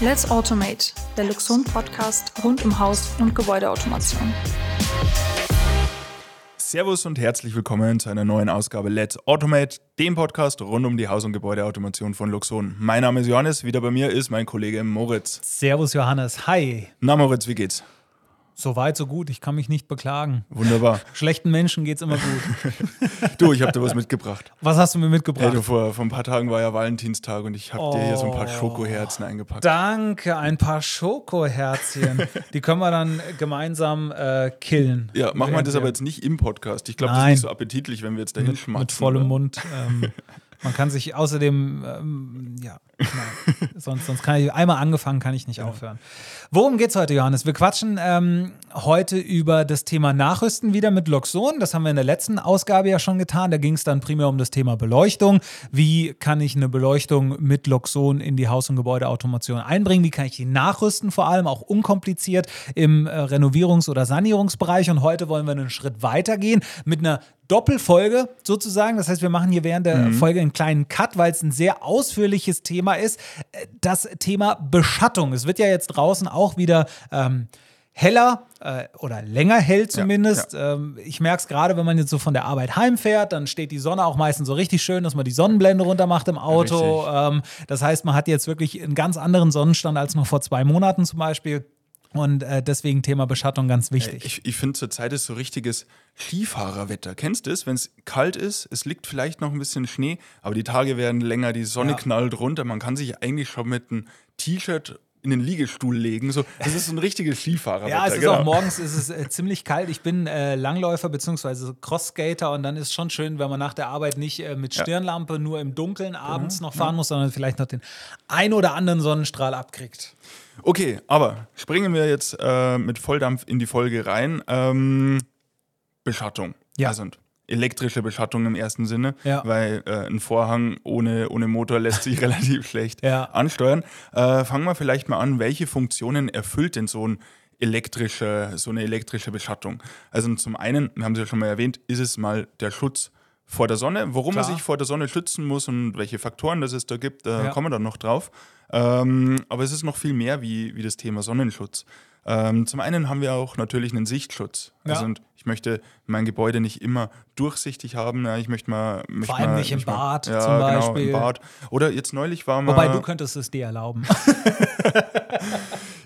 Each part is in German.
Let's Automate, der Luxon Podcast rund um Haus- und Gebäudeautomation. Servus und herzlich willkommen zu einer neuen Ausgabe Let's Automate, dem Podcast rund um die Haus- und Gebäudeautomation von Luxon. Mein Name ist Johannes, wieder bei mir ist mein Kollege Moritz. Servus Johannes, hi. Na Moritz, wie geht's? So weit, so gut. Ich kann mich nicht beklagen. Wunderbar. Schlechten Menschen geht's immer gut. du, ich habe dir was mitgebracht. Was hast du mir mitgebracht? Hey, du, vor, vor ein paar Tagen war ja Valentinstag und ich habe oh. dir hier so ein paar oh. Schokoherzen eingepackt. Danke, ein paar Schokoherzchen. Die können wir dann gemeinsam äh, killen. Ja, machen wir das aber jetzt nicht im Podcast. Ich glaube, das ist nicht so appetitlich, wenn wir jetzt dahin schmatzen. Mit vollem oder? Mund. Ähm, man kann sich außerdem, ähm, ja, nein, sonst, sonst kann ich, einmal angefangen, kann ich nicht ja. aufhören. Worum geht's heute, Johannes? Wir quatschen ähm, heute über das Thema Nachrüsten wieder mit Loxon. Das haben wir in der letzten Ausgabe ja schon getan. Da ging es dann primär um das Thema Beleuchtung. Wie kann ich eine Beleuchtung mit Loxon in die Haus- und Gebäudeautomation einbringen? Wie kann ich die nachrüsten, vor allem auch unkompliziert im äh, Renovierungs- oder Sanierungsbereich? Und heute wollen wir einen Schritt weiter gehen mit einer Doppelfolge sozusagen. Das heißt, wir machen hier während der mhm. Folge einen kleinen Cut, weil es ein sehr ausführliches Thema ist. Das Thema Beschattung. Es wird ja jetzt draußen auch wieder ähm, heller äh, oder länger hell zumindest. Ja, ja. Ähm, ich merke es gerade, wenn man jetzt so von der Arbeit heimfährt, dann steht die Sonne auch meistens so richtig schön, dass man die Sonnenblende runter macht im Auto. Ähm, das heißt, man hat jetzt wirklich einen ganz anderen Sonnenstand als noch vor zwei Monaten zum Beispiel. Und äh, deswegen Thema Beschattung ganz wichtig. Ich, ich finde zurzeit ist so richtiges Skifahrerwetter. Kennst du es? Wenn es kalt ist, es liegt vielleicht noch ein bisschen Schnee, aber die Tage werden länger, die Sonne ja. knallt runter. Man kann sich eigentlich schon mit einem T-Shirt in den Liegestuhl legen. So, das ist so ein richtiges Skifahrer. ja, es ist genau. auch morgens ist es äh, ziemlich kalt. Ich bin äh, Langläufer bzw. Crossskater und dann ist es schon schön, wenn man nach der Arbeit nicht äh, mit Stirnlampe nur im Dunkeln abends mhm. noch fahren ja. muss, sondern vielleicht noch den ein oder anderen Sonnenstrahl abkriegt. Okay, aber springen wir jetzt äh, mit Volldampf in die Folge rein. Ähm, Beschattung. Ja. Also, elektrische Beschattung im ersten Sinne, ja. weil äh, ein Vorhang ohne, ohne Motor lässt sich relativ schlecht ja. ansteuern. Äh, fangen wir vielleicht mal an, welche Funktionen erfüllt denn so ein elektrische, so eine elektrische Beschattung? Also zum einen, wir haben es ja schon mal erwähnt, ist es mal der Schutz vor der Sonne. Warum Klar. man sich vor der Sonne schützen muss und welche Faktoren das es da gibt, da ja. kommen wir dann noch drauf. Ähm, aber es ist noch viel mehr wie, wie das Thema Sonnenschutz. Ähm, zum einen haben wir auch natürlich einen Sichtschutz. Ja. Also ich möchte mein Gebäude nicht immer durchsichtig haben. Ja, ich möchte mal. Möchte Vor allem mal, nicht im Bad mal, ja, zum Beispiel. Genau, im Bad. Oder jetzt neulich waren wir. Wobei du könntest es dir erlauben.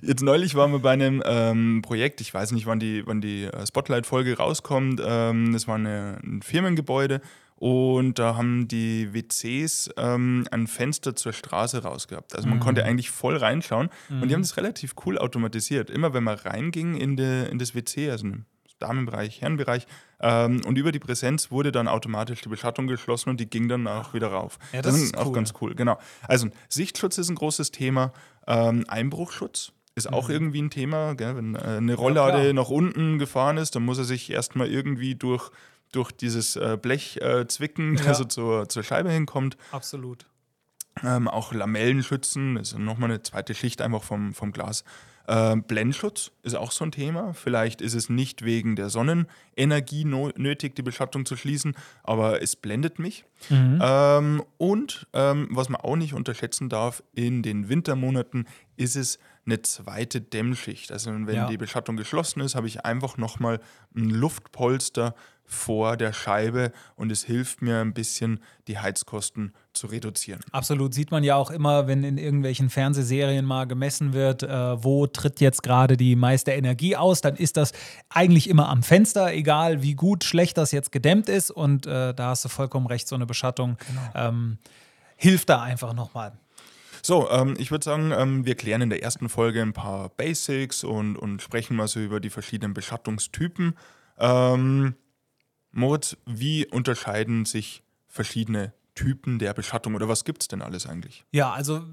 jetzt neulich waren wir bei einem ähm, Projekt, ich weiß nicht, wann die, wann die äh, Spotlight-Folge rauskommt. Ähm, das war eine, ein Firmengebäude und da haben die WCs ähm, ein Fenster zur Straße rausgehabt. Also man mhm. konnte eigentlich voll reinschauen. Mhm. Und die haben mhm. das relativ cool automatisiert. Immer wenn man reinging in, de, in das WC, also im Damenbereich, Herrenbereich, ähm, und über die Präsenz wurde dann automatisch die Beschattung geschlossen und die ging dann auch wieder rauf. Ja, das, das ist auch cool. ganz cool. Genau. Also Sichtschutz ist ein großes Thema. Ähm, Einbruchschutz ist auch mhm. irgendwie ein Thema. Gell? Wenn äh, eine Rolllade ja, nach unten gefahren ist, dann muss er sich erstmal irgendwie durch durch dieses äh, Blech äh, zwicken, ja. also zur, zur Scheibe hinkommt. Absolut. Ähm, auch Lamellen schützen, das ist nochmal eine zweite Schicht einfach vom, vom Glas. Äh, Blendschutz ist auch so ein Thema. Vielleicht ist es nicht wegen der Sonnenenergie no nötig, die Beschattung zu schließen, aber es blendet mich. Mhm. Ähm, und ähm, was man auch nicht unterschätzen darf, in den Wintermonaten ist es eine zweite Dämmschicht. Also wenn ja. die Beschattung geschlossen ist, habe ich einfach nochmal ein Luftpolster vor der Scheibe und es hilft mir ein bisschen, die Heizkosten zu reduzieren. Absolut, sieht man ja auch immer, wenn in irgendwelchen Fernsehserien mal gemessen wird, äh, wo tritt jetzt gerade die meiste Energie aus, dann ist das eigentlich immer am Fenster, egal wie gut, schlecht das jetzt gedämmt ist und äh, da hast du vollkommen recht, so eine Beschattung genau. ähm, hilft da einfach nochmal. So, ähm, ich würde sagen, ähm, wir klären in der ersten Folge ein paar Basics und, und sprechen mal so über die verschiedenen Beschattungstypen. Ähm, Moritz, wie unterscheiden sich verschiedene Typen der Beschattung oder was gibt es denn alles eigentlich? Ja, also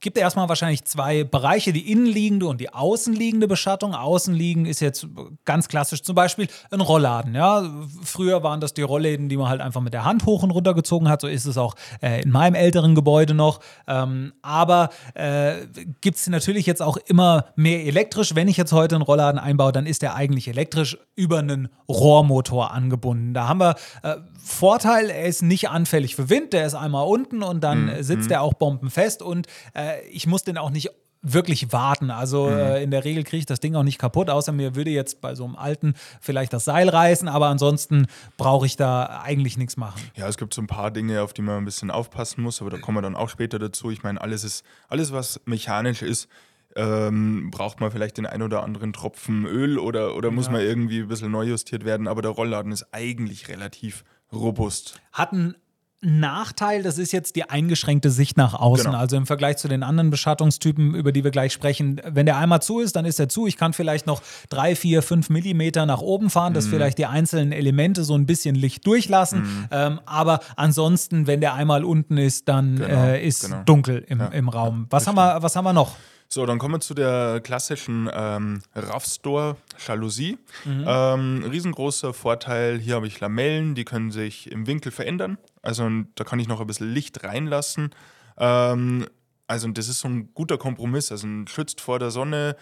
gibt erstmal wahrscheinlich zwei Bereiche, die innenliegende und die außenliegende Beschattung. Außenliegen ist jetzt ganz klassisch zum Beispiel ein Rollladen. Ja? Früher waren das die Rollläden, die man halt einfach mit der Hand hoch und runter gezogen hat. So ist es auch äh, in meinem älteren Gebäude noch. Ähm, aber äh, gibt es natürlich jetzt auch immer mehr elektrisch. Wenn ich jetzt heute einen Rollladen einbaue, dann ist der eigentlich elektrisch über einen Rohrmotor angebunden. Da haben wir äh, Vorteil, er ist nicht anfällig für Wind, der ist einmal unten und dann mhm. sitzt er auch bombenfest und äh, ich muss den auch nicht wirklich warten. Also mhm. äh, in der Regel kriege ich das Ding auch nicht kaputt, außer mir würde jetzt bei so einem alten vielleicht das Seil reißen, aber ansonsten brauche ich da eigentlich nichts machen. Ja, es gibt so ein paar Dinge, auf die man ein bisschen aufpassen muss, aber da kommen wir dann auch später dazu. Ich meine, alles ist, alles, was mechanisch ist, ähm, braucht man vielleicht den ein oder anderen Tropfen Öl oder, oder muss ja. man irgendwie ein bisschen neu justiert werden, aber der Rollladen ist eigentlich relativ robust. Hatten Nachteil, das ist jetzt die eingeschränkte Sicht nach außen. Genau. Also im Vergleich zu den anderen Beschattungstypen, über die wir gleich sprechen. Wenn der einmal zu ist, dann ist er zu. Ich kann vielleicht noch drei, vier, fünf Millimeter nach oben fahren, dass mhm. vielleicht die einzelnen Elemente so ein bisschen Licht durchlassen. Mhm. Ähm, aber ansonsten, wenn der einmal unten ist, dann genau. äh, ist genau. dunkel im, ja. im Raum. Was haben, wir, was haben wir noch? So, dann kommen wir zu der klassischen ähm, Raffstore Jalousie. Mhm. Ähm, riesengroßer Vorteil, hier habe ich Lamellen, die können sich im Winkel verändern. Also da kann ich noch ein bisschen Licht reinlassen. Ähm, also das ist so ein guter Kompromiss. Also schützt vor der Sonne,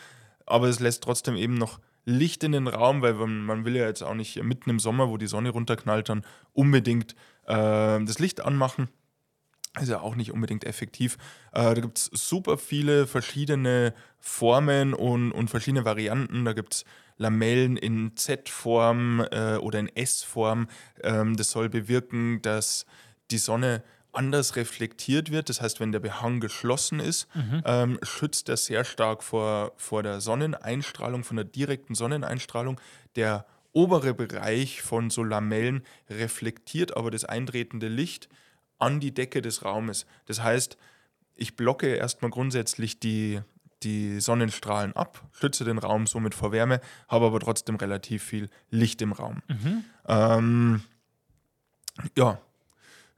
aber es lässt trotzdem eben noch Licht in den Raum, weil man, man will ja jetzt auch nicht mitten im Sommer, wo die Sonne runterknallt, dann unbedingt äh, das Licht anmachen. Ist ja auch nicht unbedingt effektiv. Äh, da gibt es super viele verschiedene Formen und, und verschiedene Varianten. Da gibt es Lamellen in Z-Form äh, oder in S-Form. Ähm, das soll bewirken, dass die Sonne anders reflektiert wird. Das heißt, wenn der Behang geschlossen ist, mhm. ähm, schützt er sehr stark vor, vor der Sonneneinstrahlung, von der direkten Sonneneinstrahlung. Der obere Bereich von so Lamellen reflektiert aber das eintretende Licht an die Decke des Raumes. Das heißt, ich blocke erstmal grundsätzlich die, die Sonnenstrahlen ab, schütze den Raum somit vor Wärme, habe aber trotzdem relativ viel Licht im Raum. Mhm. Ähm, ja,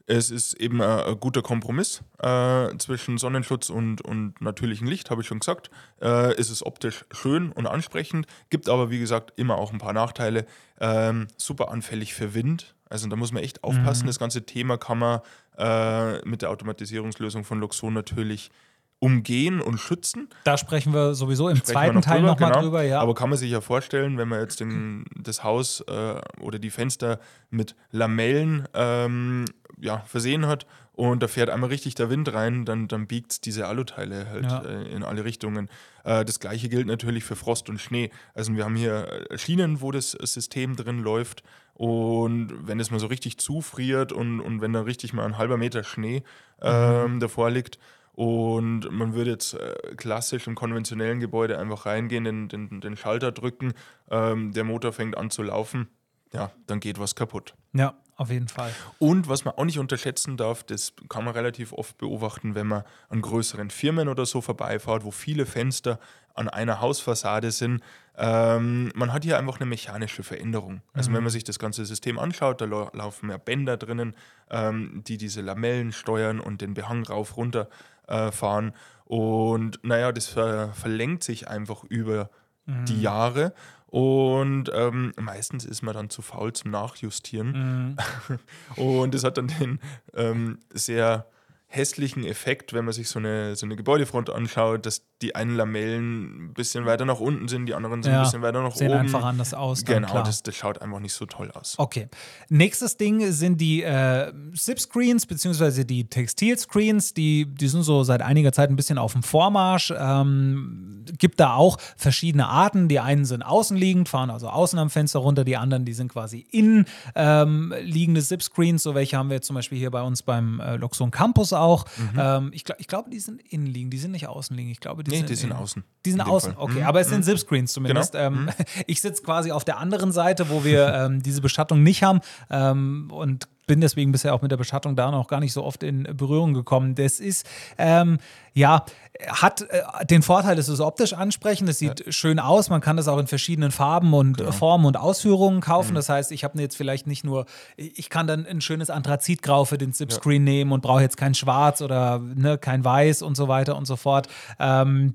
es ist eben ein, ein guter Kompromiss äh, zwischen Sonnenschutz und, und natürlichem Licht, habe ich schon gesagt. Äh, es ist optisch schön und ansprechend, gibt aber wie gesagt immer auch ein paar Nachteile. Ähm, super anfällig für Wind, also da muss man echt aufpassen. Mhm. Das ganze Thema kann man äh, mit der Automatisierungslösung von Luxon natürlich umgehen und schützen. Da sprechen wir sowieso im sprechen zweiten Teil nochmal genau. drüber, ja. Aber kann man sich ja vorstellen, wenn man jetzt den, das Haus äh, oder die Fenster mit Lamellen ähm, ja, versehen hat und da fährt einmal richtig der Wind rein, dann, dann biegt diese Aluteile halt ja. äh, in alle Richtungen. Äh, das gleiche gilt natürlich für Frost und Schnee. Also wir haben hier äh, Schienen, wo das System drin läuft und wenn es mal so richtig zufriert und, und wenn da richtig mal ein halber Meter Schnee ähm, mhm. davor liegt, und man würde jetzt äh, klassisch im konventionellen Gebäude einfach reingehen, den, den, den Schalter drücken, ähm, der Motor fängt an zu laufen, ja, dann geht was kaputt. Ja, auf jeden Fall. Und was man auch nicht unterschätzen darf, das kann man relativ oft beobachten, wenn man an größeren Firmen oder so vorbeifährt, wo viele Fenster an einer Hausfassade sind. Ähm, man hat hier einfach eine mechanische Veränderung. Also mhm. wenn man sich das ganze System anschaut, da laufen ja Bänder drinnen, ähm, die diese Lamellen steuern und den Behang rauf runter äh, fahren. Und naja, das ver verlängert sich einfach über mhm. die Jahre. Und ähm, meistens ist man dann zu faul zum Nachjustieren. Mhm. und das hat dann den ähm, sehr hässlichen Effekt, wenn man sich so eine, so eine Gebäudefront anschaut, dass die einen Lamellen ein bisschen weiter nach unten sind, die anderen sind ja, ein bisschen weiter nach sehen oben. Sehen einfach anders aus. Genau, das, das, schaut einfach nicht so toll aus. Okay. Nächstes Ding sind die äh, SIP-Screens, beziehungsweise die Textil-Screens, die, die sind so seit einiger Zeit ein bisschen auf dem Vormarsch. Ähm, gibt da auch verschiedene Arten. Die einen sind außenliegend, fahren also außen am Fenster runter, die anderen, die sind quasi innen ähm, liegende SIP-Screens. So welche haben wir zum Beispiel hier bei uns beim äh, Loxon Campus auch. Mhm. Ähm, ich, ich glaube, die sind innenliegend, die sind nicht außenliegend. Ich glaube, die nee, sind, die sind außen. Die sind außen, Fall. okay. Mhm. Aber es sind mhm. Zip-Screens zumindest. Genau. Ähm, mhm. Ich sitze quasi auf der anderen Seite, wo wir ähm, diese Bestattung nicht haben ähm, und bin deswegen bisher auch mit der Bestattung da noch gar nicht so oft in Berührung gekommen. Das ist, ähm, ja, hat äh, den Vorteil, es ist optisch ansprechend, es sieht ja. schön aus, man kann das auch in verschiedenen Farben und genau. Formen und Ausführungen kaufen. Mhm. Das heißt, ich habe jetzt vielleicht nicht nur, ich kann dann ein schönes Anthrazitgrau für den Zip-Screen ja. nehmen und brauche jetzt kein Schwarz oder ne, kein Weiß und so weiter und so fort. Ähm,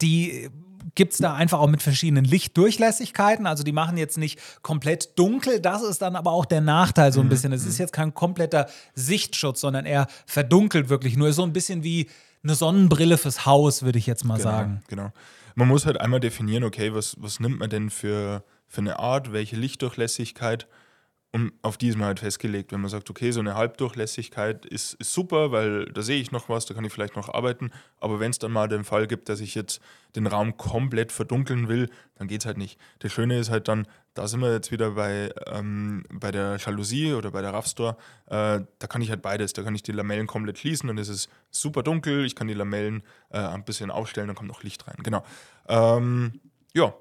die gibt es da einfach auch mit verschiedenen Lichtdurchlässigkeiten. Also die machen jetzt nicht komplett dunkel. Das ist dann aber auch der Nachteil so ein mhm. bisschen. Es ist mhm. jetzt kein kompletter Sichtschutz, sondern er verdunkelt wirklich nur. So ein bisschen wie eine Sonnenbrille fürs Haus, würde ich jetzt mal genau, sagen. Genau. Man muss halt einmal definieren, okay, was, was nimmt man denn für, für eine Art, welche Lichtdurchlässigkeit Und auf die ist man halt festgelegt. Wenn man sagt, okay, so eine Halbdurchlässigkeit ist, ist super, weil da sehe ich noch was, da kann ich vielleicht noch arbeiten. Aber wenn es dann mal den Fall gibt, dass ich jetzt den Raum komplett verdunkeln will, dann geht es halt nicht. Das Schöne ist halt dann, da sind wir jetzt wieder bei, ähm, bei der Jalousie oder bei der RAV Store, äh, da kann ich halt beides. Da kann ich die Lamellen komplett schließen es ist super dunkel. Ich kann die Lamellen äh, ein bisschen aufstellen, dann kommt noch Licht rein. Genau. Ähm, ja,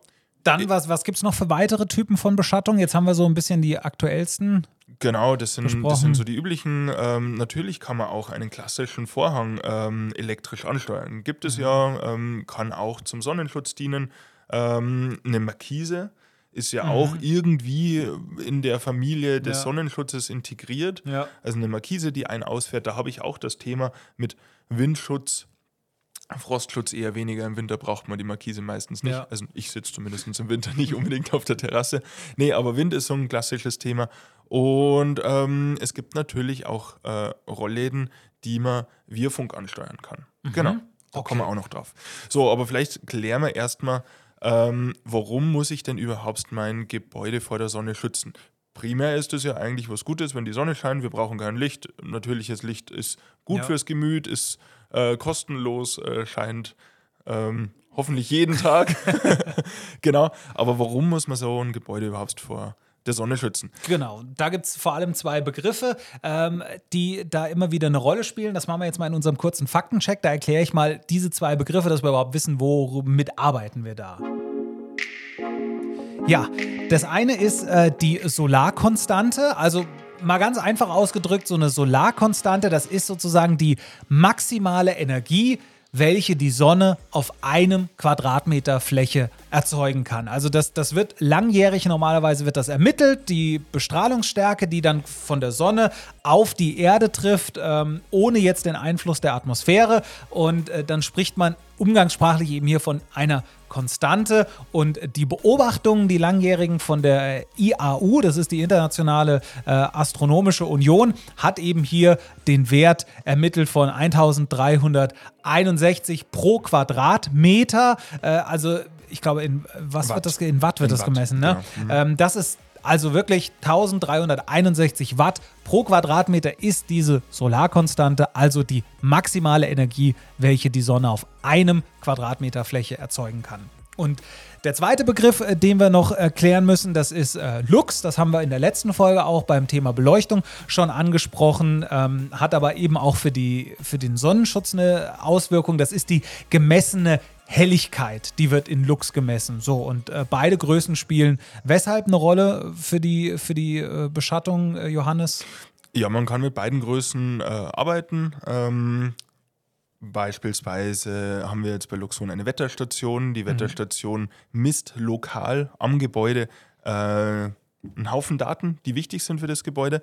dann, was, was gibt es noch für weitere Typen von Beschattung? Jetzt haben wir so ein bisschen die aktuellsten. Genau, das sind, das sind so die üblichen. Ähm, natürlich kann man auch einen klassischen Vorhang ähm, elektrisch ansteuern. Gibt es mhm. ja, ähm, kann auch zum Sonnenschutz dienen. Ähm, eine Markise ist ja mhm. auch irgendwie in der Familie des ja. Sonnenschutzes integriert. Ja. Also eine Markise, die ein- ausfährt, da habe ich auch das Thema mit Windschutz, Frostschutz eher weniger. Im Winter braucht man die Markise meistens nicht. Ja. Also ich sitze zumindest im Winter nicht unbedingt auf der Terrasse. Nee, aber Wind ist so ein klassisches Thema. Und ähm, es gibt natürlich auch äh, Rollläden, die man via Funk ansteuern kann. Mhm. Genau. Da okay. kommen wir auch noch drauf. So, aber vielleicht klären wir erstmal, ähm, warum muss ich denn überhaupt mein Gebäude vor der Sonne schützen? Primär ist es ja eigentlich was Gutes, wenn die Sonne scheint. Wir brauchen kein Licht. Natürliches Licht ist gut ja. fürs Gemüt, ist äh, kostenlos äh, scheint. Ähm, hoffentlich jeden Tag. genau. Aber warum muss man so ein Gebäude überhaupt vor der Sonne schützen? Genau. Da gibt es vor allem zwei Begriffe, ähm, die da immer wieder eine Rolle spielen. Das machen wir jetzt mal in unserem kurzen Faktencheck. Da erkläre ich mal diese zwei Begriffe, dass wir überhaupt wissen, womit arbeiten wir da. Ja, das eine ist äh, die Solarkonstante. Also mal ganz einfach ausgedrückt, so eine Solarkonstante, das ist sozusagen die maximale Energie, welche die Sonne auf einem Quadratmeter Fläche erzeugen kann. Also das, das wird langjährig normalerweise wird das ermittelt, die Bestrahlungsstärke, die dann von der Sonne auf die Erde trifft, ähm, ohne jetzt den Einfluss der Atmosphäre. Und äh, dann spricht man umgangssprachlich eben hier von einer Konstante. Und die Beobachtungen, die langjährigen von der IAU, das ist die Internationale äh, Astronomische Union, hat eben hier den Wert ermittelt von 1361 pro Quadratmeter. Äh, also ich glaube, in was Watt. wird das in Watt wird in das Watt, gemessen, ne? Genau. Mhm. Ähm, das ist also wirklich 1361 Watt pro Quadratmeter ist diese Solarkonstante, also die maximale Energie, welche die Sonne auf einem Quadratmeter Fläche erzeugen kann. Und der zweite Begriff, äh, den wir noch erklären müssen, das ist äh, Lux. Das haben wir in der letzten Folge auch beim Thema Beleuchtung schon angesprochen, ähm, hat aber eben auch für, die, für den Sonnenschutz eine Auswirkung. Das ist die gemessene Helligkeit, die wird in Lux gemessen. So, und äh, beide Größen spielen weshalb eine Rolle für die, für die äh, Beschattung, äh, Johannes? Ja, man kann mit beiden Größen äh, arbeiten. Ähm, beispielsweise haben wir jetzt bei Luxon eine Wetterstation. Die mhm. Wetterstation mhm. misst lokal am Gebäude äh, einen Haufen Daten, die wichtig sind für das Gebäude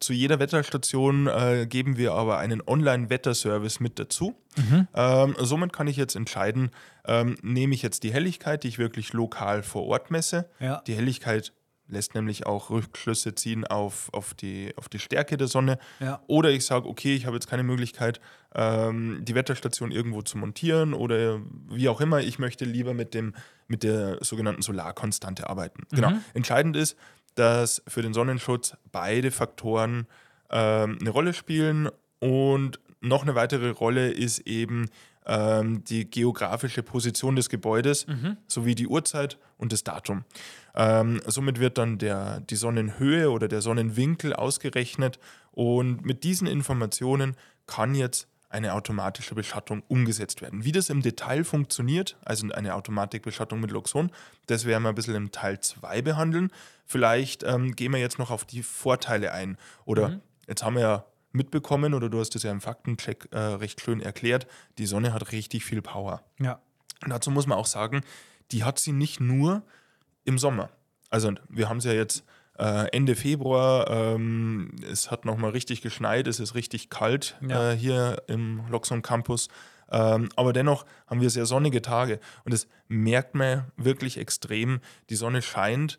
zu jeder Wetterstation äh, geben wir aber einen Online-Wetterservice mit dazu. Mhm. Ähm, somit kann ich jetzt entscheiden, ähm, nehme ich jetzt die Helligkeit, die ich wirklich lokal vor Ort messe. Ja. Die Helligkeit lässt nämlich auch Rückschlüsse ziehen auf, auf, die, auf die Stärke der Sonne. Ja. Oder ich sage, okay, ich habe jetzt keine Möglichkeit, ähm, die Wetterstation irgendwo zu montieren oder wie auch immer. Ich möchte lieber mit, dem, mit der sogenannten Solarkonstante arbeiten. Genau. Mhm. Genau. Entscheidend ist, dass für den Sonnenschutz beide Faktoren ähm, eine Rolle spielen und noch eine weitere Rolle ist eben ähm, die geografische Position des Gebäudes mhm. sowie die Uhrzeit und das Datum. Ähm, somit wird dann der, die Sonnenhöhe oder der Sonnenwinkel ausgerechnet und mit diesen Informationen kann jetzt eine automatische Beschattung umgesetzt werden. Wie das im Detail funktioniert, also eine Automatikbeschattung mit Luxon, das werden wir ein bisschen im Teil 2 behandeln. Vielleicht ähm, gehen wir jetzt noch auf die Vorteile ein. Oder mhm. jetzt haben wir ja mitbekommen, oder du hast es ja im Faktencheck äh, recht schön erklärt, die Sonne hat richtig viel Power. Ja. Und dazu muss man auch sagen, die hat sie nicht nur im Sommer. Also wir haben es ja jetzt äh, Ende Februar. Ähm, es hat nochmal richtig geschneit, es ist richtig kalt ja. äh, hier im Loxon Campus. Ähm, aber dennoch haben wir sehr sonnige Tage und das merkt man wirklich extrem. Die Sonne scheint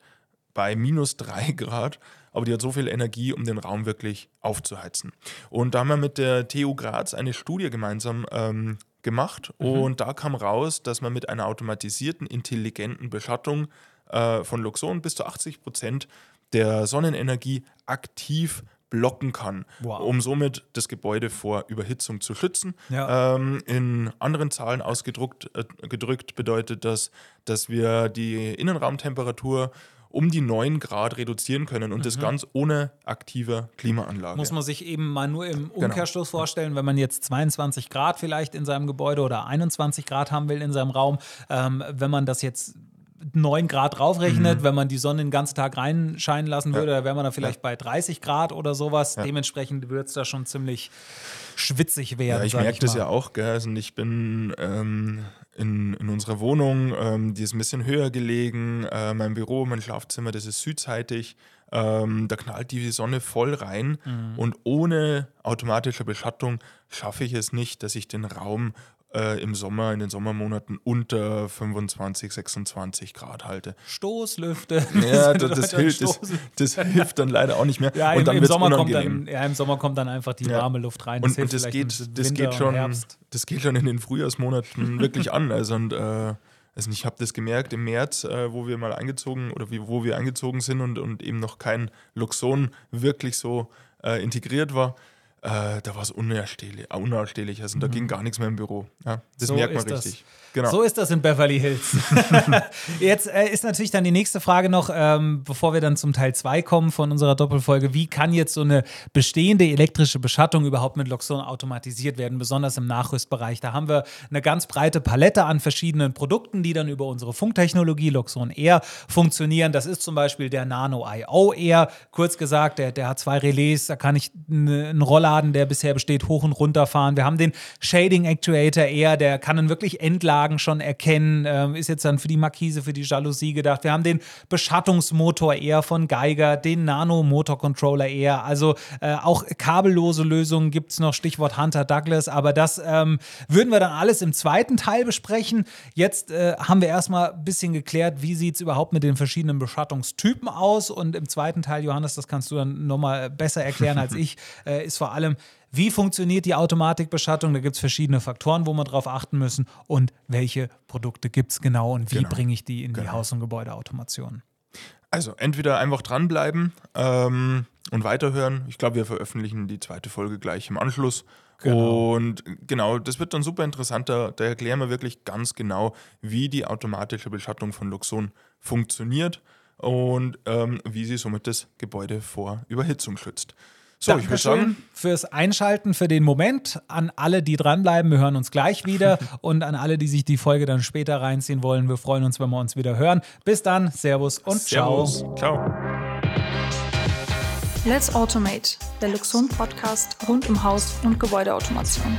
bei minus drei Grad, aber die hat so viel Energie, um den Raum wirklich aufzuheizen. Und da haben wir mit der TU Graz eine Studie gemeinsam ähm, gemacht mhm. und da kam raus, dass man mit einer automatisierten, intelligenten Beschattung äh, von Luxon bis zu 80 Prozent der Sonnenenergie aktiv blocken kann, wow. um somit das Gebäude vor Überhitzung zu schützen. Ja. Ähm, in anderen Zahlen ausgedrückt äh, gedrückt bedeutet das, dass wir die Innenraumtemperatur um die 9 Grad reduzieren können und mhm. das ganz ohne aktive Klimaanlage. Muss man sich eben mal nur im genau. Umkehrschluss genau. vorstellen, wenn man jetzt 22 Grad vielleicht in seinem Gebäude oder 21 Grad haben will in seinem Raum, ähm, wenn man das jetzt 9 Grad draufrechnet, mhm. wenn man die Sonne den ganzen Tag reinscheinen lassen würde, ja. da wäre man da vielleicht ja. bei 30 Grad oder sowas. Ja. Dementsprechend wird es da schon ziemlich schwitzig werden. Ja, ich merke das ja auch, gell? Also ich bin ähm, in, in unserer Wohnung, ähm, die ist ein bisschen höher gelegen. Äh, mein Büro, mein Schlafzimmer, das ist südseitig. Ähm, da knallt die Sonne voll rein mhm. und ohne automatische Beschattung schaffe ich es nicht, dass ich den Raum äh, im Sommer, in den Sommermonaten unter 25, 26 Grad halte. Stoßlüfte. Ja, das, das, hilft, das, das, hilft dann leider auch nicht mehr. Ja, und dann im, Sommer kommt dann, ja, im Sommer kommt dann einfach die warme Luft rein. Das und, und das, geht, das, geht schon, das geht schon in den Frühjahrsmonaten wirklich an. Also, und, äh, also ich habe das gemerkt im März, äh, wo wir mal eingezogen oder wie, wo wir eingezogen sind und, und eben noch kein Luxon wirklich so äh, integriert war äh, da war es unausstehlich, äh, unausstehlich. Also mhm. da ging gar nichts mehr im Büro. Ja, das so merkt man richtig. Genau. So ist das in Beverly Hills. Jetzt äh, ist natürlich dann die nächste Frage noch, ähm, bevor wir dann zum Teil 2 kommen von unserer Doppelfolge. Wie kann jetzt so eine bestehende elektrische Beschattung überhaupt mit Loxon automatisiert werden, besonders im Nachrüstbereich? Da haben wir eine ganz breite Palette an verschiedenen Produkten, die dann über unsere Funktechnologie Loxon Air funktionieren. Das ist zum Beispiel der Nano IO Air. Kurz gesagt, der, der hat zwei Relais, da kann ich einen Rollladen, der bisher besteht, hoch und runter fahren. Wir haben den Shading Actuator Air, der kann dann wirklich Endladen Anlagen schon erkennen. Ähm, ist jetzt dann für die Markise, für die Jalousie gedacht. Wir haben den Beschattungsmotor eher von Geiger, den Nano-Motor-Controller eher. Also äh, auch kabellose Lösungen gibt es noch, Stichwort Hunter Douglas. Aber das ähm, würden wir dann alles im zweiten Teil besprechen. Jetzt äh, haben wir erstmal ein bisschen geklärt, wie sieht es überhaupt mit den verschiedenen Beschattungstypen aus. Und im zweiten Teil, Johannes, das kannst du dann nochmal besser erklären als ich, äh, ist vor allem, wie funktioniert die Automatikbeschattung? Da gibt es verschiedene Faktoren, wo wir drauf achten müssen. Und welche Produkte gibt es genau und wie genau. bringe ich die in genau. die Haus- und Gebäudeautomation? Also entweder einfach dranbleiben ähm, und weiterhören. Ich glaube, wir veröffentlichen die zweite Folge gleich im Anschluss. Genau. Und genau, das wird dann super interessant. Da, da, erklären wir wirklich ganz genau, wie die automatische Beschattung von Luxon funktioniert und ähm, wie sie somit das Gebäude vor Überhitzung schützt. So, Dankeschön ich würde sagen. Fürs Einschalten, für den Moment. An alle, die dranbleiben, wir hören uns gleich wieder. und an alle, die sich die Folge dann später reinziehen wollen, wir freuen uns, wenn wir uns wieder hören. Bis dann, Servus und Servus. ciao. Ciao. Let's Automate, der Luxon Podcast rund um Haus- und Gebäudeautomation.